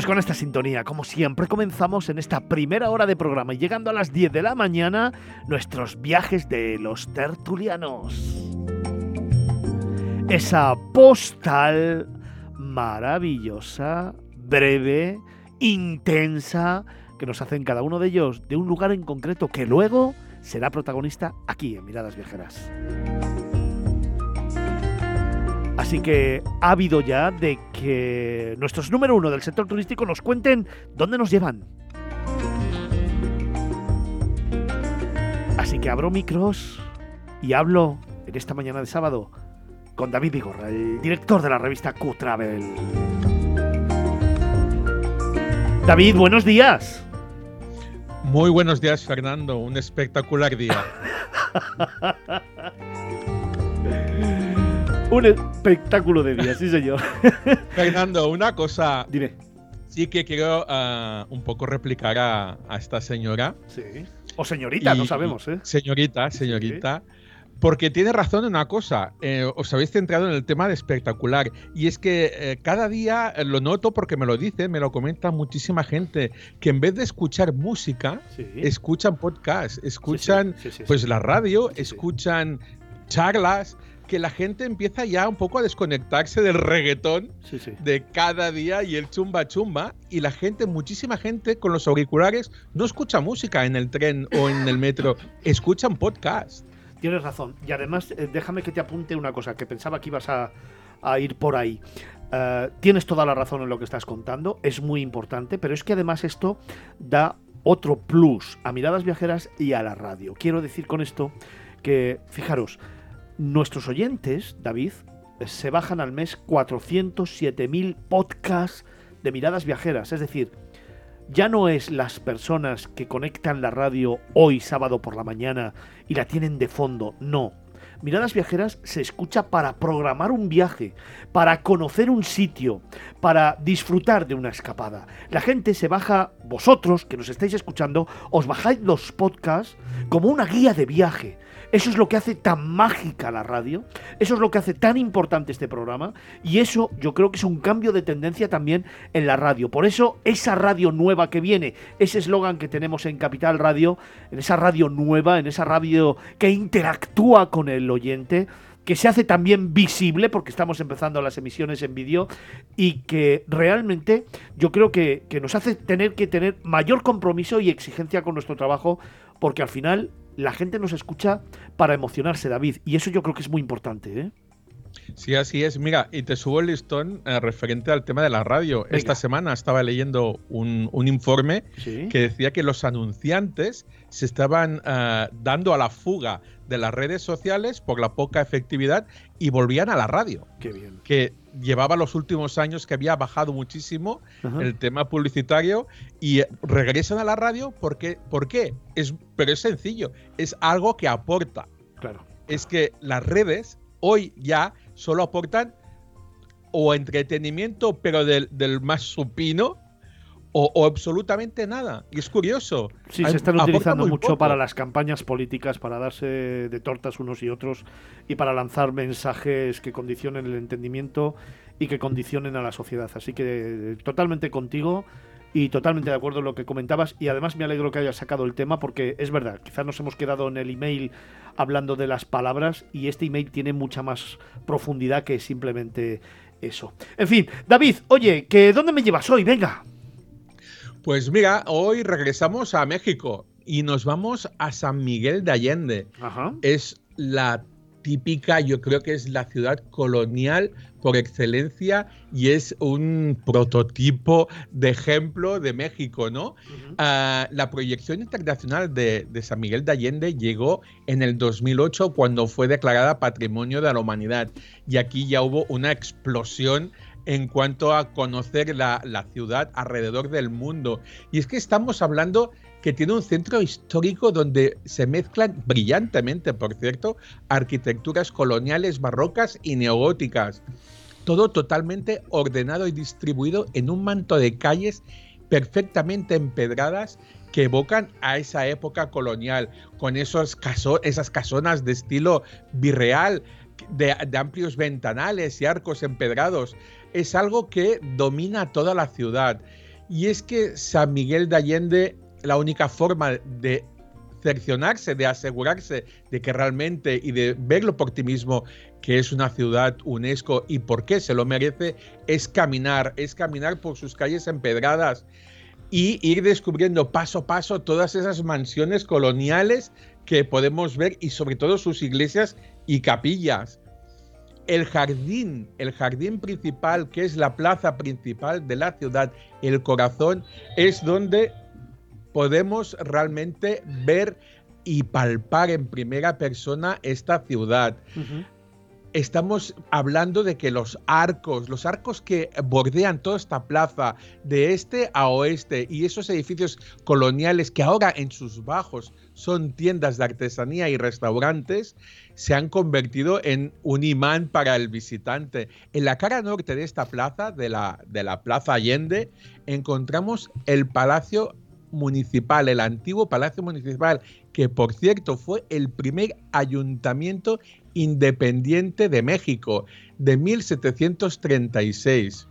Pues con esta sintonía, como siempre, comenzamos en esta primera hora de programa y llegando a las 10 de la mañana, nuestros viajes de los tertulianos. Esa postal maravillosa, breve, intensa, que nos hacen cada uno de ellos de un lugar en concreto que luego será protagonista aquí en Miradas Viajeras. Así que ha habido ya de que nuestros número uno del sector turístico nos cuenten dónde nos llevan. Así que abro micros y hablo en esta mañana de sábado con David Vigorra, el director de la revista Q-Travel. David, buenos días. Muy buenos días, Fernando. Un espectacular día. Un espectáculo de día, sí, señor. Fernando, una cosa. Dime. Sí que quiero ah, un poco replicar a, esta señora. Sí. O señorita, no sabemos, ¿eh? Señorita, señorita. Porque tiene razón en una cosa, eh, os habéis centrado en el tema de espectacular, y es que eh, cada día eh, lo noto porque me lo dicen, me lo comenta muchísima gente, que en vez de escuchar música, escuchan podcast, escuchan pues la radio, escuchan charlas, que la gente empieza ya un poco a desconectarse del reggaetón de cada día y el chumba chumba. Y la gente, muchísima gente con los auriculares no escucha música en el tren o en el metro, escuchan podcast. Tienes razón. Y además, eh, déjame que te apunte una cosa, que pensaba que ibas a, ir por ahí. Eh, tienes toda la razón en lo que estás contando, es muy importante, pero es que además esto da otro plus a miradas viajeras y a la radio. Quiero decir con esto que, fijaros, Nuestros oyentes, David, se bajan al mes 407.000 podcasts de miradas viajeras. Es decir, ya no es las personas que conectan la radio hoy sábado por la mañana y la tienen de fondo, no. Miradas Viajeras se escucha para programar un viaje, para conocer un sitio, para disfrutar de una escapada. La gente se baja, vosotros que nos estáis escuchando, os bajáis los podcasts como una guía de viaje. Eso es lo que hace tan mágica la radio, eso es lo que hace tan importante este programa y eso yo creo que es un cambio de tendencia también en la radio. Por eso esa radio nueva que viene, ese eslogan que tenemos en Capital Radio, en esa radio nueva, en esa radio que interactúa con el oyente, que se hace también visible porque estamos empezando las emisiones en vídeo y que realmente yo creo que, que, nos hace tener que tener mayor compromiso y exigencia con nuestro trabajo porque al final la gente nos escucha para emocionarse, David, y eso yo creo que es muy importante, ¿eh? Sí, así es. Mira, y te subo el listón eh, referente al tema de la radio. Esta semana estaba leyendo un, informe que decía que los anunciantes se estaban eh, dando a la fuga de las redes sociales por la poca efectividad y volvían a la radio. Qué bien. Que llevaba los últimos años que había bajado muchísimo el tema publicitario y regresan a la radio porque, ¿por qué? Es, pero es sencillo, es algo que aporta. Claro. Es que las redes hoy ya solo aportan o entretenimiento, pero del, del más supino, o, absolutamente nada. Y es curioso. Sí, se están utilizando mucho para las campañas políticas, para darse de tortas unos y otros y para lanzar mensajes que condicionen el entendimiento y que condicionen a la sociedad. Así que totalmente contigo y totalmente de acuerdo en lo que comentabas y además me alegro que hayas sacado el tema porque es verdad, quizás nos hemos quedado en el email hablando de las palabras y este email tiene mucha más profundidad que simplemente eso. En fin, David, oye, ¿que ¿dónde me llevas hoy? Venga. Pues mira, hoy regresamos a México y nos vamos a San Miguel de Allende. Es la típica, yo creo que es la ciudad colonial por excelencia y es un prototipo de ejemplo de México, ¿no? Ah, la proyección internacional de, de, San Miguel de Allende llegó en el 2008 cuando fue declarada Patrimonio de la Humanidad y aquí ya hubo una explosión en cuanto a conocer la, ciudad alrededor del mundo. Y es que estamos hablando que tiene un centro histórico donde se mezclan brillantemente, por cierto, arquitecturas coloniales, barrocas y neogóticas. Todo totalmente ordenado y distribuido en un manto de calles perfectamente empedradas que evocan a esa época colonial, con esos esas casonas de estilo virreal, de, amplios ventanales y arcos empedrados, es algo que domina toda la ciudad. Y es que San Miguel de Allende, la única forma de cercionarse, de asegurarse de que realmente y de verlo por ti mismo que es una ciudad UNESCO y por qué se lo merece, es caminar, es caminar por sus calles empedradas y ir descubriendo paso a paso todas esas mansiones coloniales que podemos ver y sobre todo sus iglesias y capillas. El jardín, el jardín principal, que es la plaza principal de la ciudad, el corazón, es donde podemos realmente ver y palpar en primera persona esta ciudad. Estamos hablando de que los arcos, los arcos que bordean toda esta plaza de este a oeste y esos edificios coloniales que ahora en sus bajos son tiendas de artesanía y restaurantes, se han convertido en un imán para el visitante. En la cara norte de esta plaza, de la, de la Plaza Allende, encontramos el Palacio municipal, el antiguo Palacio Municipal, que por cierto fue el primer ayuntamiento independiente de México de 1736.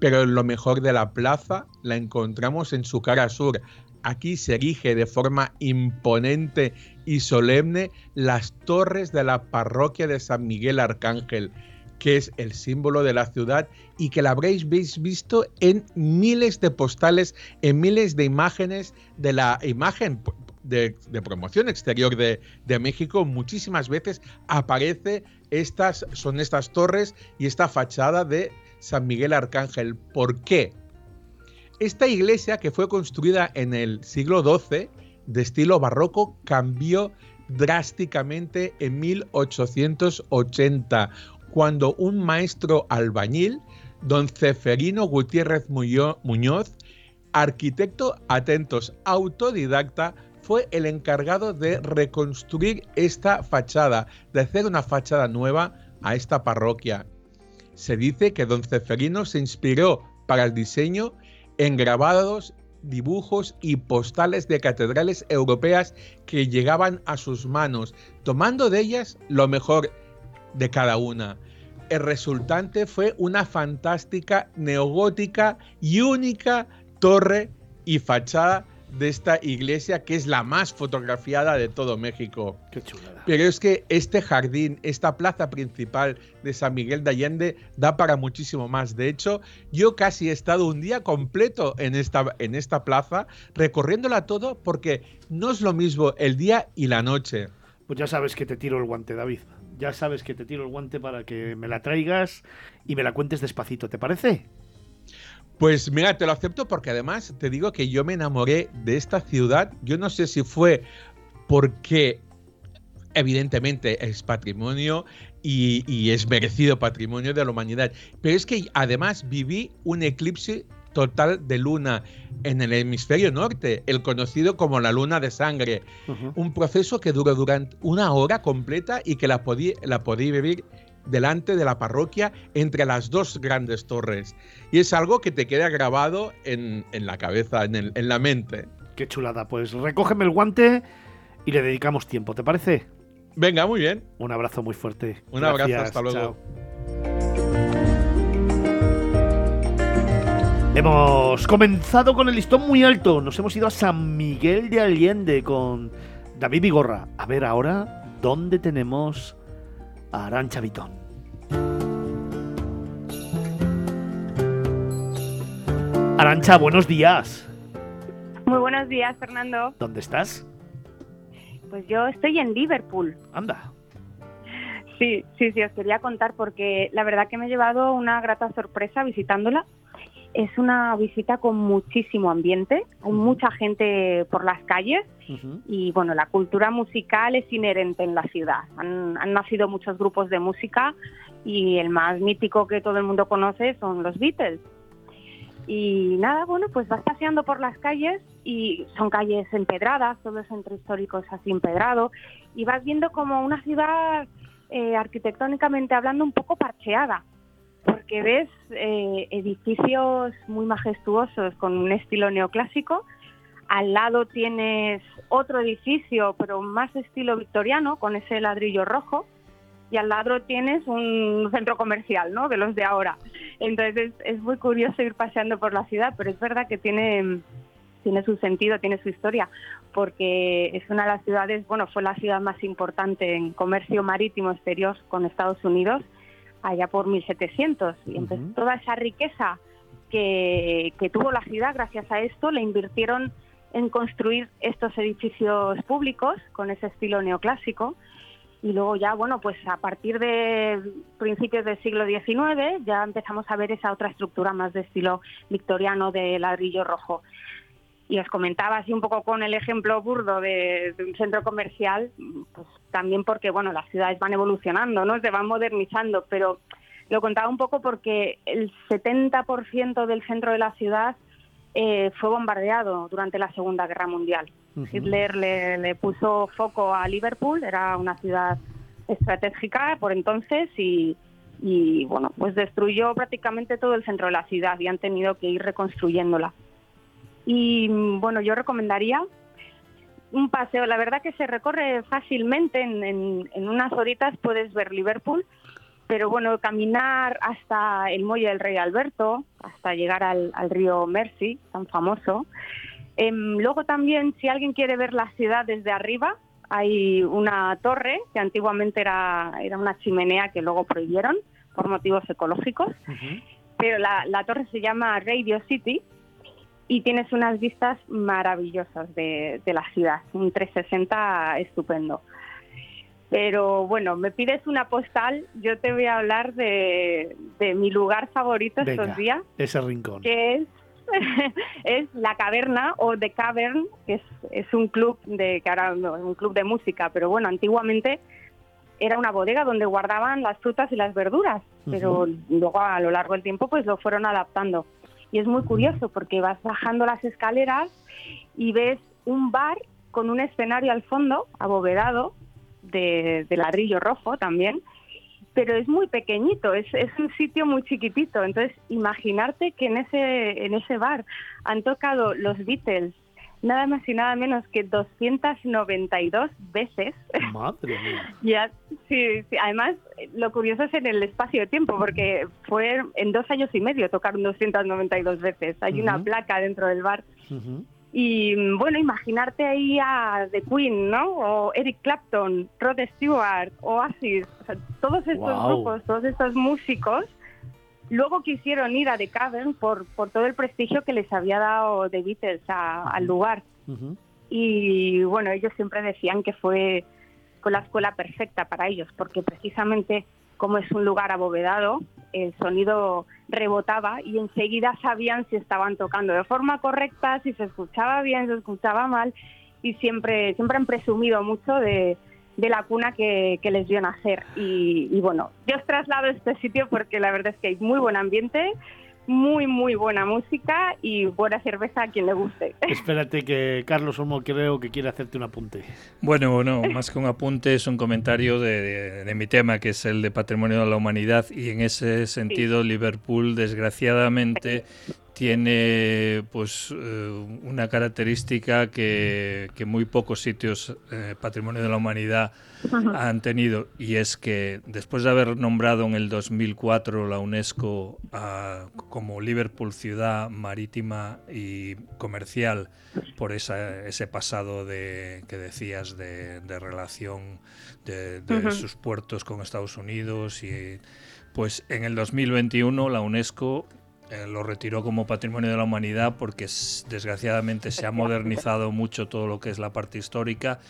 Pero lo mejor de la plaza la encontramos en su cara sur. Aquí se erige de forma imponente y solemne las torres de la parroquia de San Miguel Arcángel, que es el símbolo de la ciudad y que la habréis visto en miles de postales, en miles de imágenes de la imagen de, promoción exterior de, México. Muchísimas veces aparece estas, son estas torres y esta fachada de San Miguel Arcángel. ¿Por qué? Esta iglesia que fue construida en el siglo XII de estilo barroco cambió drásticamente en 1880 cuando un maestro albañil, don Ceferino Gutiérrez Muñoz, arquitecto atentos, autodidacta, fue el encargado de reconstruir esta fachada, de hacer una fachada nueva a esta parroquia. Se dice que don Ceferino se inspiró para el diseño en grabados, dibujos y postales de catedrales europeas que llegaban a sus manos, tomando de ellas lo mejor de cada una. El resultante fue una fantástica neogótica y única torre y fachada de esta iglesia que es la más fotografiada de todo México. Qué chulada. Pero es que este jardín, esta plaza principal de San Miguel de Allende da para muchísimo más. De hecho, yo casi he estado un día completo en esta, en esta plaza recorriéndola todo porque no es lo mismo el día y la noche. Pues ya sabes que te tiro el guante, David ya sabes que te tiro el guante para que me la traigas y me la cuentes despacito, ¿te parece? Pues mira, te lo acepto porque además te digo que yo me enamoré de esta ciudad. Yo no sé si fue porque evidentemente es patrimonio y, y, es merecido patrimonio de la humanidad, pero es que además viví un eclipse total de luna en el hemisferio norte, el conocido como la luna de sangre. Un proceso que duró durante una hora completa y que la podía, la podía vivir delante de la parroquia entre las dos grandes torres. Y es algo que te queda grabado en, la cabeza, en, la mente. Qué chulada. Pues recógeme el guante y le dedicamos tiempo, ¿te parece? Venga, muy bien. Un abrazo muy fuerte. Un abrazo, hasta luego. Hemos comenzado con el listón muy alto. Nos hemos ido a San Miguel de Allende con David Vigorra. A ver ahora dónde tenemos a Arancha Vitón. Arancha, buenos días. Muy buenos días, Fernando. ¿Dónde estás? Pues yo estoy en Liverpool. Anda. Sí, sí, sí, os quería contar porque la verdad que me he llevado una grata sorpresa visitándola es una visita con muchísimo ambiente, hay mucha gente por las calles y bueno, la cultura musical es inherente en la ciudad. Han, nacido muchos grupos de música y el más mítico que todo el mundo conoce son los Beatles. Y nada, bueno, pues vas paseando por las calles y son calles empedradas, todo el centro histórico es así empedrado y vas viendo como una ciudad eh, arquitectónicamente hablando un poco parcheada porque ves eh, edificios muy majestuosos con un estilo neoclásico. Al lado tienes otro edificio, pero más estilo victoriano, con ese ladrillo rojo. y al lado tienes un centro comercial, ¿no? De los de ahora. Entonces es, muy curioso ir paseando por la ciudad, pero es verdad que tiene tiene su sentido, tiene su historia, porque es una de las ciudades, bueno, fue la ciudad más importante en comercio marítimo exterior con Estados Unidos allá por 1700. Y entonces toda esa riqueza que, que tuvo la ciudad gracias a esto la invirtieron en construir estos edificios públicos con ese estilo neoclásico. Y luego ya, bueno, pues a partir de principios del siglo XIX ya empezamos a ver esa otra estructura más de estilo victoriano de ladrillo rojo. Y os comentaba así un poco con el ejemplo burdo de, un centro comercial, pues también porque, bueno, las ciudades van evolucionando, ¿no? Se van modernizando, pero lo contaba un poco porque el 70% del centro de la ciudad eh, fue bombardeado durante la Segunda Guerra Mundial. Hitler le, puso foco a Liverpool, era una ciudad estratégica por entonces y, y, bueno, pues destruyó prácticamente todo el centro de la ciudad y han tenido que ir reconstruyéndola. Y bueno, yo recomendaría un paseo. La verdad que se recorre fácilmente, en, en, unas horitas puedes ver Liverpool, pero bueno, caminar hasta el muelle del Rey Alberto, hasta llegar al, río Mersey, tan famoso. Em, luego también, si alguien quiere ver la ciudad desde arriba, hay una torre que antiguamente era, era una chimenea que luego prohibieron por motivos ecológicos, pero la, la torre se llama Radio City y tienes unas vistas maravillosas de, la ciudad, un 360 estupendo. Pero bueno, me pides una postal, yo te voy a hablar de, mi lugar favorito estos días. Ese rincón. Que es, es la caverna o The Cavern, que es, es un club de que ahora un club de música, pero bueno, antiguamente era una bodega donde guardaban las frutas y las verduras, pero luego a lo largo del tiempo pues lo fueron adaptando. Y es muy curioso porque vas bajando las escaleras y ves un bar con un escenario al fondo, abovedado, de, ladrillo rojo también, pero es muy pequeñito, es, es, un sitio muy chiquitito. Entonces, imaginarte que en ese, en ese bar han tocado los Beatles, nada más y nada menos que 292 veces. Madre mía. ya, sí, Además, lo curioso es en el espacio de tiempo, porque fue en dos años y medio tocaron 292 veces. Hay una placa dentro del bar. Y bueno, imaginarte ahí a The Queen, ¿no? O Eric Clapton, Rod Stewart, Oasis, todos estos grupos, todos estos músicos Luego quisieron ir a The Cavern por, por todo el prestigio que les había dado The Beatles al lugar. Y bueno, ellos siempre decían que fue con la escuela perfecta para ellos, porque precisamente como es un lugar abovedado, el sonido rebotaba y enseguida sabían si estaban tocando de forma correcta, si se escuchaba bien, si se escuchaba mal, y siempre, siempre han presumido mucho de, de la cuna que, les dio nacer. Y, y, bueno, yo os traslado a este sitio porque la verdad es que hay muy buen ambiente, muy, muy buena música y buena cerveza a quien le guste. Espérate que Carlos Olmo creo que quiere hacerte un apunte. Bueno, no, más que un apunte es un comentario de, de, mi tema, que es el de Patrimonio de la Humanidad y en ese sentido Liverpool desgraciadamente tiene pues eh, una característica que, muy pocos sitios eh, patrimonio de la humanidad han tenido y es que después de haber nombrado en el 2004 la UNESCO como Liverpool ciudad marítima y comercial por ese pasado de, que decías de, relación de, sus puertos con Estados Unidos y pues en el 2021 la UNESCO eh, lo retiró como patrimonio de la humanidad porque desgraciadamente se ha modernizado mucho todo lo que es la parte histórica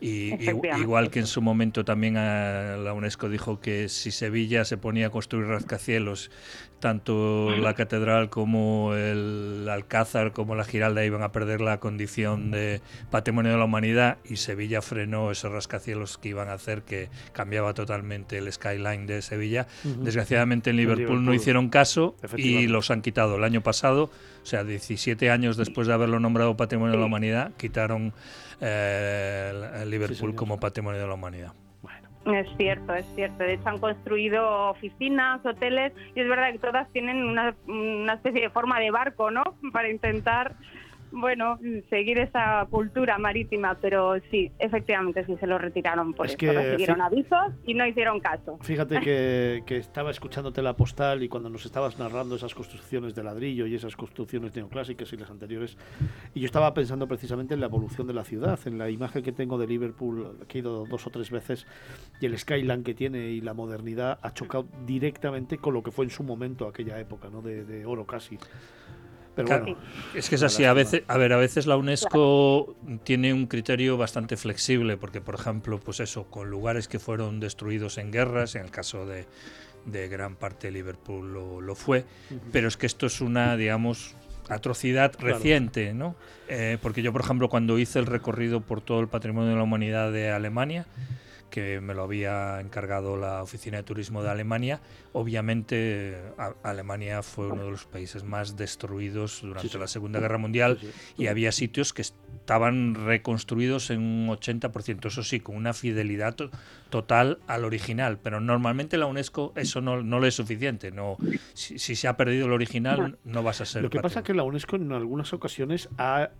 y, igual que en su momento también eh, la UNESCO dijo que si Sevilla se ponía a construir rascacielos, tanto la catedral como el Alcázar como la Giralda iban a perder la condición de patrimonio de la humanidad y Sevilla frenó esos rascacielos que iban a hacer que cambiaba totalmente el skyline de Sevilla. Desgraciadamente en Liverpool, no hicieron caso y los han quitado. El año pasado, o sea, 17 años después de haberlo nombrado patrimonio de la humanidad, quitaron eh, Liverpool como patrimonio de la humanidad. Es cierto, es cierto. De hecho, han construido oficinas, hoteles, y es verdad que todas tienen una, especie de forma de barco, ¿no? Para intentar bueno, seguir esa cultura marítima, pero sí, efectivamente sí se lo retiraron por es eso. Que, Recibieron avisos y no hicieron caso. Fíjate que, que, estaba escuchándote la postal y cuando nos estabas narrando esas construcciones de ladrillo y esas construcciones neoclásicas y las anteriores, y yo estaba pensando precisamente en la evolución de la ciudad, en la imagen que tengo de Liverpool, que he ido dos o tres veces, y el skyline que tiene y la modernidad ha chocado directamente con lo que fue en su momento aquella época, ¿no? de, de oro casi. Es que es así, a veces, a ver, a veces la UNESCO tiene un criterio bastante flexible, porque por ejemplo, pues eso, con lugares que fueron destruidos en guerras, en el caso de, gran parte de Liverpool lo, fue, pero es que esto es una, digamos, atrocidad reciente, ¿no? Eh, porque yo, por ejemplo, cuando hice el recorrido por todo el patrimonio de la humanidad de Alemania, que me lo había encargado la Oficina de Turismo de Alemania. Obviamente Alemania fue uno de los países más destruidos durante la Segunda Guerra Mundial y había sitios que estaban reconstruidos en un 80%, eso sí, con una fidelidad total al original, pero normalmente la UNESCO eso no, no le es suficiente. No, si, se ha perdido el original, no vas a ser. Lo que pasa es que la UNESCO en algunas ocasiones ha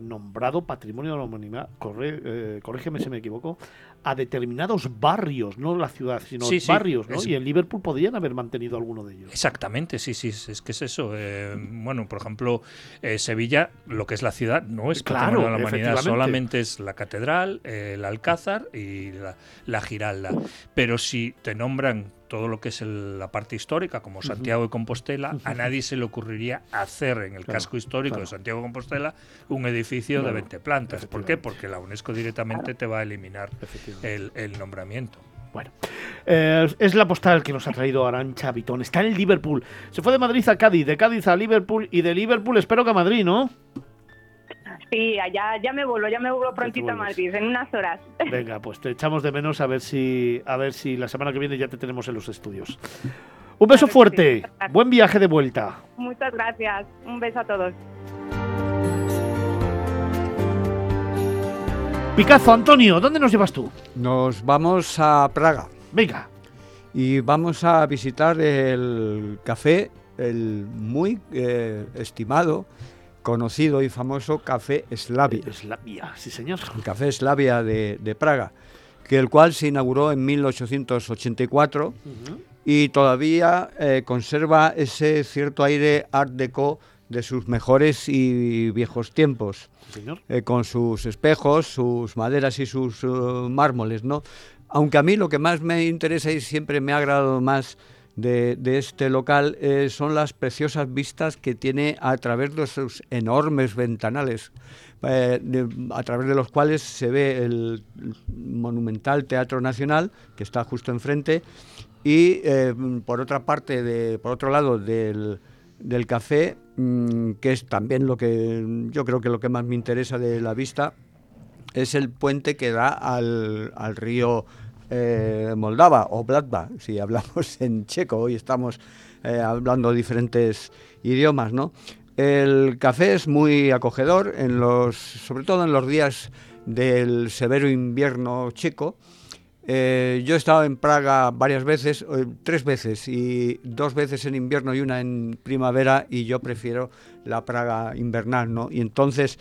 nombrado Patrimonio de la Humanidad, corre, eh, corrígeme si me equivoco, a determinados barrios, no la ciudad, sino barrios, ¿no? Y en Liverpool podrían haber mantenido alguno de ellos. Exactamente, sí, sí, es que es eso. Eh, bueno, por ejemplo, eh, Sevilla, lo que es la ciudad, no es de la Humanidad, solamente es la catedral, el Alcázar y la, la Giralda. Pero si te nombran todo lo que es la parte histórica, como Santiago de Compostela, a nadie se le ocurriría hacer en el casco histórico de Santiago de Compostela un edificio de 20 plantas. ¿Por qué? Porque la UNESCO directamente te va a eliminar el, nombramiento. Bueno, eh, es la postal que nos ha traído Arancha Vitón. Está en Liverpool. Se fue de Madrid a Cádiz, de Cádiz a Liverpool y de Liverpool espero que a Madrid, ¿no? Sí, allá ya me vuelvo, ya me vuelvo prontito a Madrid, en unas horas. Venga, pues te echamos de menos a ver si a ver si la semana que viene ya te tenemos en los estudios. Un beso fuerte, buen viaje de vuelta. Muchas gracias, un beso a todos. Picazo, Antonio, ¿dónde nos llevas tú? Nos vamos a Praga. Venga. Y vamos a visitar el café, el muy eh, estimado conocido y famoso Café Slavia. Slavia, sí señor. El Café Slavia de, Praga, que el cual se inauguró en 1884 y todavía eh, conserva ese cierto aire art deco de sus mejores y viejos tiempos, eh, con sus espejos, sus maderas y sus uh, mármoles, ¿no? Aunque a mí lo que más me interesa y siempre me ha agradado más de, este local eh, son las preciosas vistas que tiene a través de sus enormes ventanales, eh, a través de los cuales se ve el monumental Teatro Nacional, que está justo enfrente, y eh, por otra parte, de, por otro lado del, café, mm, que es también lo que yo creo que lo que más me interesa de la vista, es el puente que da al, al río eh, moldava o Blatva, si hablamos en checo, hoy estamos eh, hablando diferentes idiomas, ¿no? El café es muy acogedor, los, sobre todo en los días del severo invierno checo. Eh, yo he estado en Praga varias veces, tres veces, y dos veces en invierno y una en primavera, y yo prefiero la Praga invernal, ¿no? Y entonces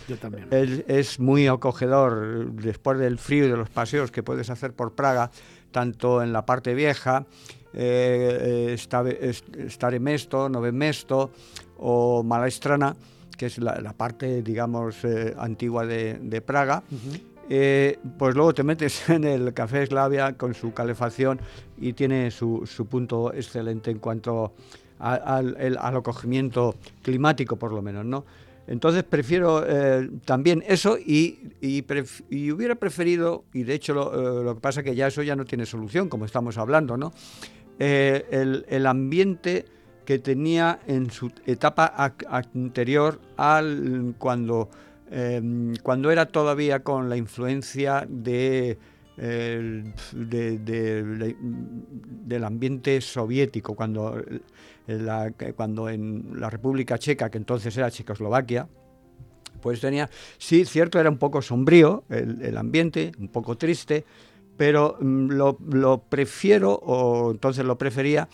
es, muy acogedor después del frío y de los paseos que puedes hacer por Praga, tanto en la parte vieja, eh, Stare Mesto, Nove Mesto o Malastrana, que es la, parte, digamos, eh, antigua de, Praga. Eh, pues luego te metes en el Café Slavia con su calefacción y tiene su, punto excelente en cuanto al, acogimiento climático, por lo menos, ¿no? Entonces prefiero eh, también eso y, hubiera preferido, y de hecho lo, eh, que pasa es que ya eso ya no tiene solución, como estamos hablando, ¿no? Eh, el, ambiente que tenía en su etapa anterior al cuando, em, cuando era todavía con la influencia de del ambiente soviético, cuando cuando en la República Checa, que entonces era Checoslovaquia, pues tenía, sí, cierto, era un poco sombrío el, ambiente, un poco triste, pero mm, lo, prefiero, o entonces lo prefería,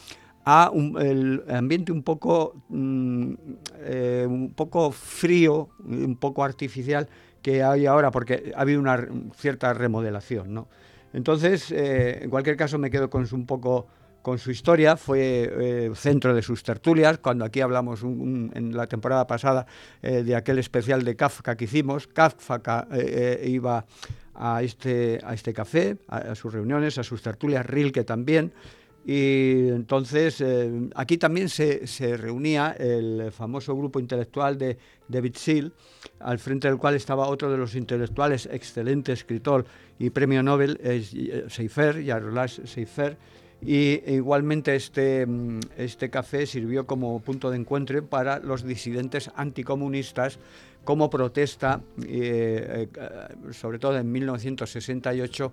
a un, el ambiente un poco, mm, eh, un poco frío, un poco artificial que hay ahora, porque ha habido una cierta remodelación. ¿no? Entonces, eh, en cualquier caso, me quedo con su, un poco con su historia, fue eh, centro de sus tertulias, cuando aquí hablamos en la temporada pasada de aquel especial de Kafka que hicimos, Kafka iba a este, a este café, a, sus reuniones, a sus tertulias, Rilke también, y entonces eh, aquí también se, se, reunía el famoso grupo intelectual de David Seal, al frente del cual estaba otro de los intelectuales, excelente escritor y premio Nobel, Seifer, Yaroslav Seifer, y igualmente este, mm, este café sirvió como punto de encuentro para los disidentes anticomunistas como protesta, eh, eh, sobre todo en 1968,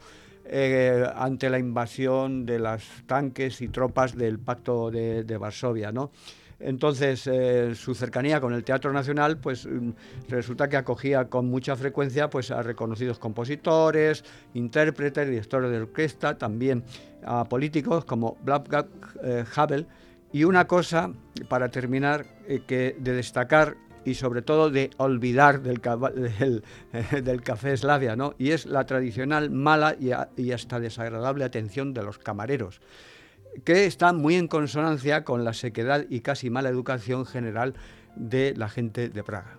eh, ante la invasión de los tanques y tropas del Pacto de, Varsovia, ¿no? Entonces, eh, su cercanía con el Teatro Nacional, pues mm, resulta que acogía con mucha frecuencia pues, a reconocidos compositores, intérpretes, directores de orquesta, también a políticos como Blabgak eh, Havel. Y una cosa, para terminar, que de destacar y sobre todo de olvidar del, del, café Slavia, ¿no? Y es la tradicional mala y, hasta desagradable atención de los camareros, que está muy en consonancia con la sequedad y casi mala educación general de la gente de Praga.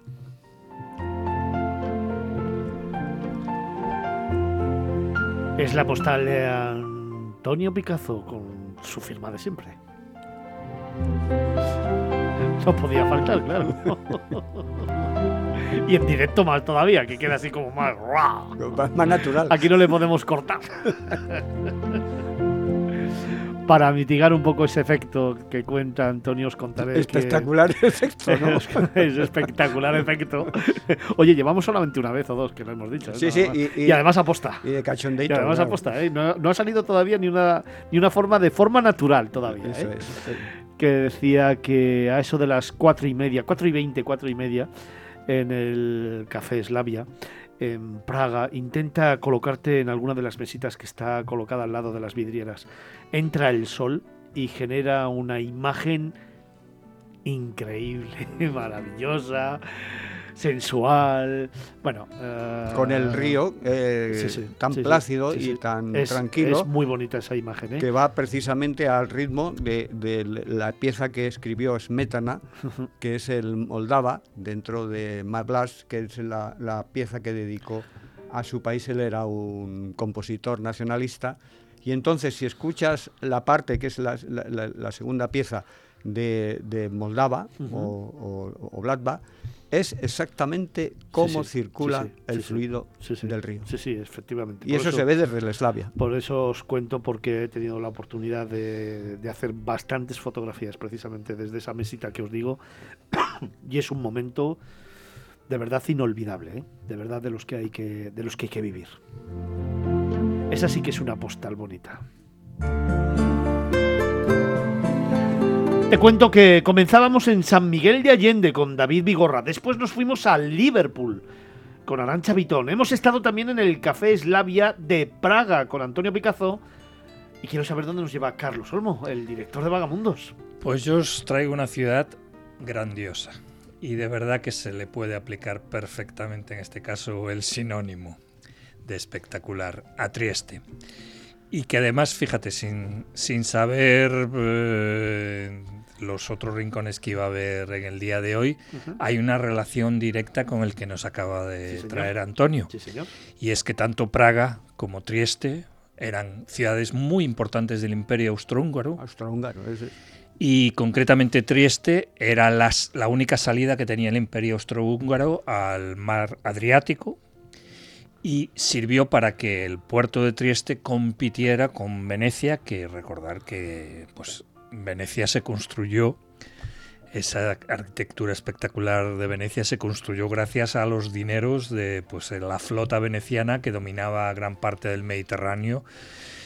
Es la postal de Antonio Picasso con su firma de siempre. No podía faltar, claro. y en directo más todavía, que queda así como más... Más natural. Aquí no le podemos cortar. Para mitigar un poco ese efecto que cuenta Antonio, os contaré. Espectacular efecto, ¿no? es espectacular efecto. Oye, llevamos solamente una vez o dos, que lo hemos dicho. ¿eh? Sí, sí. Y, además aposta. Y de cachondeito. Y además aposta, ¿eh? no, ha salido todavía ni una, ni una forma de forma natural todavía. Eso ¿eh? es que decía que a eso de las cuatro y media, cuatro y veinte, cuatro y media, en el Café Slavia, en Praga, intenta colocarte en alguna de las mesitas que está colocada al lado de las vidrieras. Entra el sol y genera una imagen increíble, maravillosa sensual. Bueno, con el eh, río eh, tan plácido y tan tranquilo. Es muy bonita esa imagen. ¿eh? Que va precisamente al ritmo de, la pieza que escribió Smetana, que es el Moldava, dentro de Mablas, que es la, pieza que dedicó a su país. Él era un compositor nacionalista. Y entonces, si escuchas la parte que es la, segunda pieza de, Moldava o, o, es exactamente cómo circula el fluido del río. Sí, sí, efectivamente. Y eso, se ve desde la Eslavia. Por eso os cuento porque he tenido la oportunidad de, hacer bastantes fotografías precisamente desde esa mesita que os digo. y es un momento de verdad inolvidable, ¿eh? de verdad de los que hay que, de los que hay que vivir. Esa sí que es una postal bonita. Te cuento que comenzábamos en San Miguel de Allende con David Vigorra, después nos fuimos a Liverpool con Arancha Vitón, hemos estado también en el Café Slavia de Praga con Antonio Picazo y quiero saber dónde nos lleva Carlos Olmo, el director de Vagamundos. Pues yo os traigo una ciudad grandiosa y de verdad que se le puede aplicar perfectamente en este caso el sinónimo de espectacular a Trieste. Y que además, fíjate, sin, sin saber eh, los otros rincones que iba a haber en el día de hoy, hay una relación directa con el que nos acaba de traer Antonio. Y es que tanto Praga como Trieste eran ciudades muy importantes del Imperio Austrohúngaro. Austrohúngaro, Y concretamente Trieste era las, la única salida que tenía el Imperio Austrohúngaro al mar Adriático y sirvió para que el puerto de Trieste compitiera con Venecia, que recordar que pues Venecia se construyó, esa arquitectura espectacular de Venecia se construyó gracias a los dineros de pues, la flota veneciana que dominaba gran parte del Mediterráneo.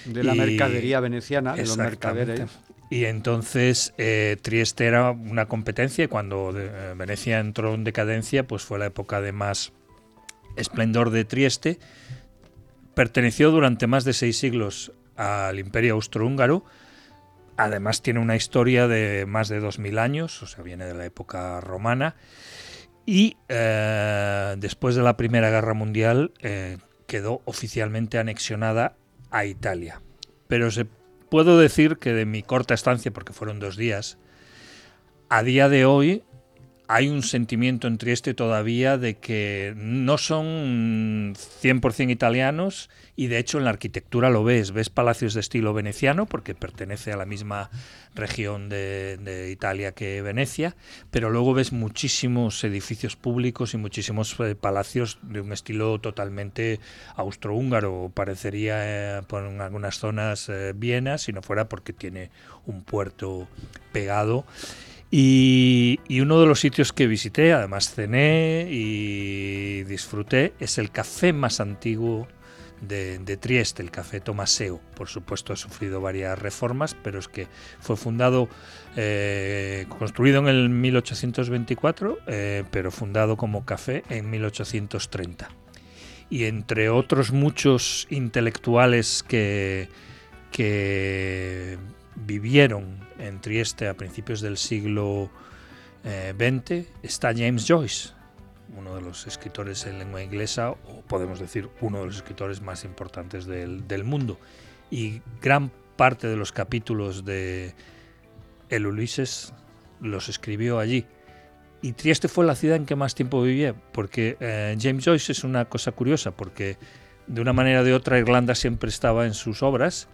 De la mercadería veneciana, de los mercaderes. Y entonces eh, Trieste era una competencia y cuando eh, Venecia entró en decadencia, pues fue la época de más esplendor de Trieste. Perteneció durante más de seis siglos al Imperio Austrohúngaro además tiene una historia de más de 2.000 años, o sea, viene de la época romana, y eh, después de la Primera Guerra Mundial eh, quedó oficialmente anexionada a Italia. Pero se puedo decir que de mi corta estancia, porque fueron dos días, a día de hoy hay un sentimiento en Trieste todavía de que no son 100% italianos y de hecho en la arquitectura lo ves, ves palacios de estilo veneciano porque pertenece a la misma región de, Italia que Venecia, pero luego ves muchísimos edificios públicos y muchísimos eh, palacios de un estilo totalmente austrohúngaro, parecería eh, por en algunas zonas eh, Viena, si no fuera porque tiene un puerto pegado y, uno de los sitios que visité, además cené y disfruté, es el café más antiguo de, Trieste, el café Tomaseo. Por supuesto ha sufrido varias reformas, pero es que fue fundado, eh, construido en el 1824, eh, pero fundado como café en 1830. Y entre otros muchos intelectuales que, que vivieron en Trieste a principios del siglo XX eh, está James Joyce, uno de los escritores en lengua inglesa, o podemos decir uno de los escritores más importantes del, mundo. Y gran parte de los capítulos de El Ulises los escribió allí. Y Trieste fue la ciudad en que más tiempo vivía, porque eh, James Joyce es una cosa curiosa, porque de una manera o de otra Irlanda siempre estaba en sus obras,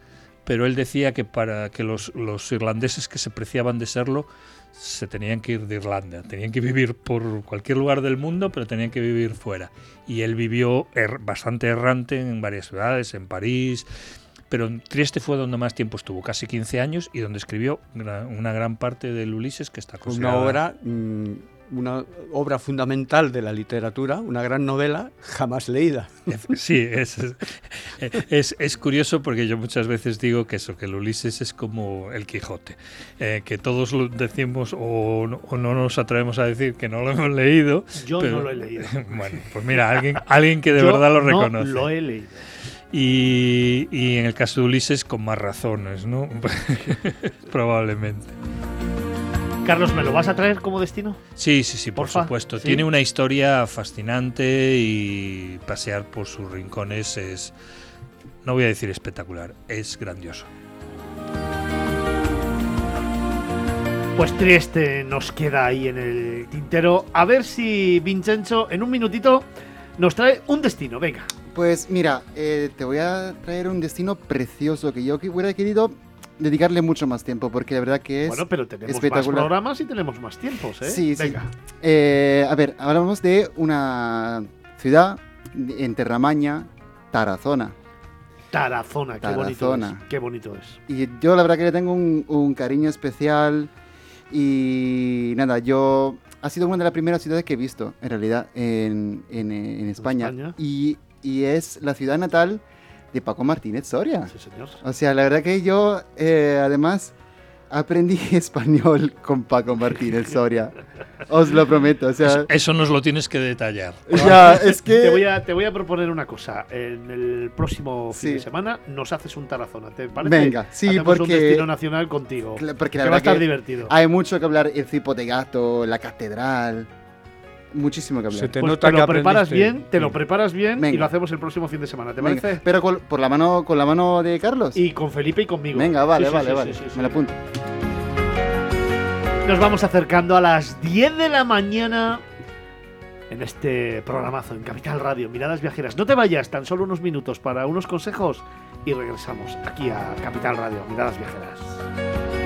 pero él decía que para que los, irlandeses que se preciaban de serlo se tenían que ir de Irlanda, tenían que vivir por cualquier lugar del mundo, pero tenían que vivir fuera. Y él vivió er, bastante errante en varias ciudades, en París, pero en Trieste fue donde más tiempo estuvo, casi 15 años, y donde escribió una gran parte del Ulises que está considerada... Una obra mm, una obra fundamental de la literatura, una gran novela jamás leída. Sí, es, es, es, curioso porque yo muchas veces digo que eso, que el Ulises es como el Quijote, eh, que todos lo decimos o no, nos atrevemos a decir que no lo hemos leído. Yo no lo he leído. Bueno, pues mira, alguien, alguien que de verdad lo reconoce. No lo he leído. Y, y en el caso de Ulises con más razones, ¿no? Probablemente. Carlos, ¿me lo vas a traer como destino? Sí, sí, sí, por supuesto. Tiene una historia fascinante y pasear por sus rincones es, no voy a decir espectacular, es grandioso. Pues Trieste nos queda ahí en el tintero. A ver si Vincenzo en un minutito nos trae un destino. Venga. Pues mira, eh, te voy a traer un destino precioso que yo hubiera querido dedicarle mucho más tiempo, porque la verdad que es. Bueno, pero tenemos más programas y tenemos más tiempos, ¿eh? Sí, Venga. Eh, a ver, hablamos de una ciudad en Terramaña, Tarazona. Tarazona, qué bonito es. Qué bonito es. Y yo la verdad que le tengo un, cariño especial. Y nada, yo ha sido una de las primeras ciudades que he visto, en realidad, en, en, España. Y, y, es la ciudad natal de Paco Martínez Soria. Sí, señor. O sea, la verdad que yo, eh, además, aprendí español con Paco Martínez Soria. Os lo prometo. O sea, eso, nos lo tienes que detallar. Ya, es que. Te voy, a, te voy a proponer una cosa. En el próximo fin de semana nos haces un tarazona. ¿Te parece? Venga, sí, Hacemos porque. un destino nacional contigo. Porque la que va a estar divertido. Hay mucho que hablar: el cipo de gato, la catedral muchísimo que hablar. te, pues te lo preparas bien, te lo preparas bien y lo hacemos el próximo fin de semana, ¿te parece? Pero con, por la mano, con la mano de Carlos. Y con Felipe y conmigo. Venga, vale, vale, vale. Me lo apunto. Nos vamos acercando a las 10 de la mañana en este programazo en Capital Radio, Miradas Viajeras. No te vayas, tan solo unos minutos para unos consejos y regresamos aquí a Capital Radio, Miradas Viajeras.